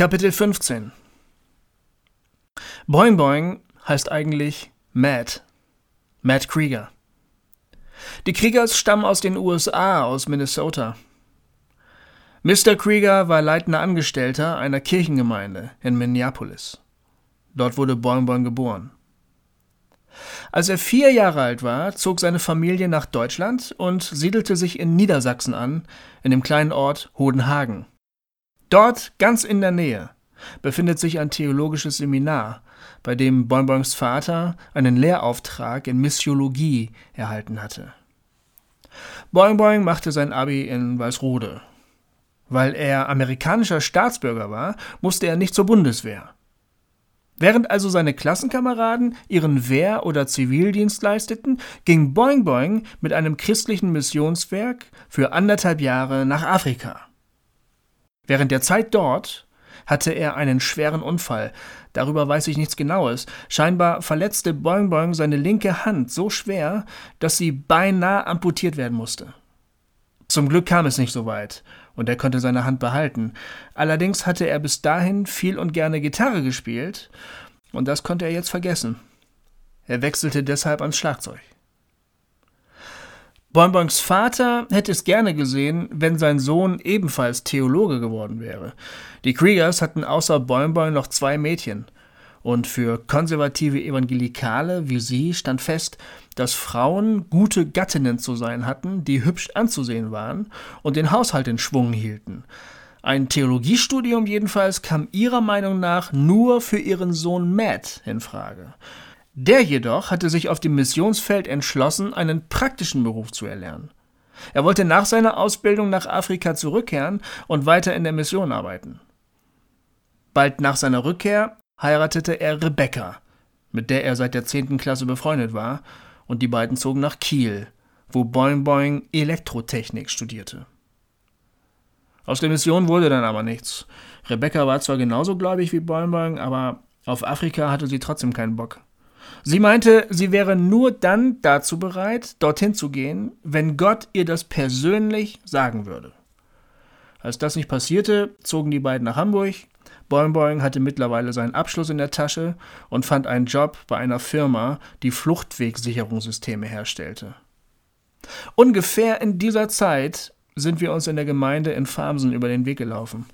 Kapitel 15 Boing Boing heißt eigentlich Matt. Matt Krieger. Die Kriegers stammen aus den USA, aus Minnesota. Mr. Krieger war leitender Angestellter einer Kirchengemeinde in Minneapolis. Dort wurde Boing Boing geboren. Als er vier Jahre alt war, zog seine Familie nach Deutschland und siedelte sich in Niedersachsen an, in dem kleinen Ort Hodenhagen. Dort, ganz in der Nähe, befindet sich ein theologisches Seminar, bei dem Bonbons Vater einen Lehrauftrag in Missiologie erhalten hatte. Boing Boing machte sein Abi in Weißrode. Weil er amerikanischer Staatsbürger war, musste er nicht zur Bundeswehr. Während also seine Klassenkameraden ihren Wehr- oder Zivildienst leisteten, ging Boing Boing mit einem christlichen Missionswerk für anderthalb Jahre nach Afrika. Während der Zeit dort hatte er einen schweren Unfall. Darüber weiß ich nichts Genaues. Scheinbar verletzte Boing Boing seine linke Hand so schwer, dass sie beinahe amputiert werden musste. Zum Glück kam es nicht so weit und er konnte seine Hand behalten. Allerdings hatte er bis dahin viel und gerne Gitarre gespielt und das konnte er jetzt vergessen. Er wechselte deshalb ans Schlagzeug. Bonbons Vater hätte es gerne gesehen, wenn sein Sohn ebenfalls Theologe geworden wäre. Die Kriegers hatten außer Bonbon noch zwei Mädchen. Und für konservative Evangelikale wie sie stand fest, dass Frauen gute Gattinnen zu sein hatten, die hübsch anzusehen waren und den Haushalt in Schwung hielten. Ein Theologiestudium jedenfalls kam ihrer Meinung nach nur für ihren Sohn Matt in Frage. Der jedoch hatte sich auf dem Missionsfeld entschlossen, einen praktischen Beruf zu erlernen. Er wollte nach seiner Ausbildung nach Afrika zurückkehren und weiter in der Mission arbeiten. Bald nach seiner Rückkehr heiratete er Rebecca, mit der er seit der 10. Klasse befreundet war, und die beiden zogen nach Kiel, wo Boing Boing Elektrotechnik studierte. Aus der Mission wurde dann aber nichts. Rebecca war zwar genauso gläubig wie Boing Boing, aber auf Afrika hatte sie trotzdem keinen Bock. Sie meinte, sie wäre nur dann dazu bereit, dorthin zu gehen, wenn Gott ihr das persönlich sagen würde. Als das nicht passierte, zogen die beiden nach Hamburg. Boing hatte mittlerweile seinen Abschluss in der Tasche und fand einen Job bei einer Firma, die Fluchtwegsicherungssysteme herstellte. Ungefähr in dieser Zeit sind wir uns in der Gemeinde in Farmsen über den Weg gelaufen.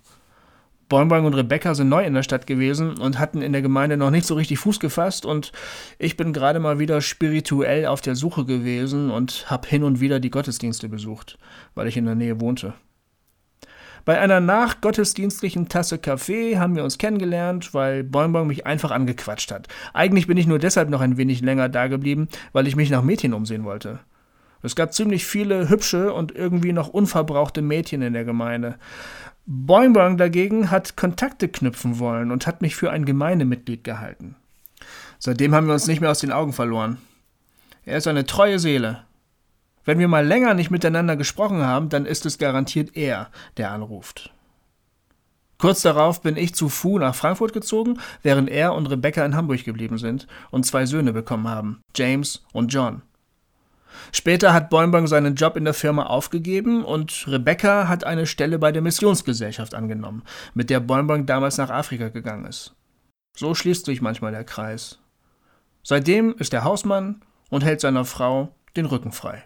Boing und Rebecca sind neu in der Stadt gewesen und hatten in der Gemeinde noch nicht so richtig Fuß gefasst und ich bin gerade mal wieder spirituell auf der Suche gewesen und habe hin und wieder die Gottesdienste besucht, weil ich in der Nähe wohnte. Bei einer nachgottesdienstlichen Tasse Kaffee haben wir uns kennengelernt, weil Boing mich einfach angequatscht hat. Eigentlich bin ich nur deshalb noch ein wenig länger dageblieben, weil ich mich nach Mädchen umsehen wollte. Es gab ziemlich viele hübsche und irgendwie noch unverbrauchte Mädchen in der Gemeinde. Boing Boing dagegen hat Kontakte knüpfen wollen und hat mich für ein Gemeindemitglied gehalten. Seitdem haben wir uns nicht mehr aus den Augen verloren. Er ist eine treue Seele. Wenn wir mal länger nicht miteinander gesprochen haben, dann ist es garantiert er, der anruft. Kurz darauf bin ich zu Fu nach Frankfurt gezogen, während er und Rebecca in Hamburg geblieben sind und zwei Söhne bekommen haben, James und John. Später hat Boing seinen Job in der Firma aufgegeben und Rebecca hat eine Stelle bei der Missionsgesellschaft angenommen, mit der Boing damals nach Afrika gegangen ist. So schließt sich manchmal der Kreis. Seitdem ist er Hausmann und hält seiner Frau den Rücken frei.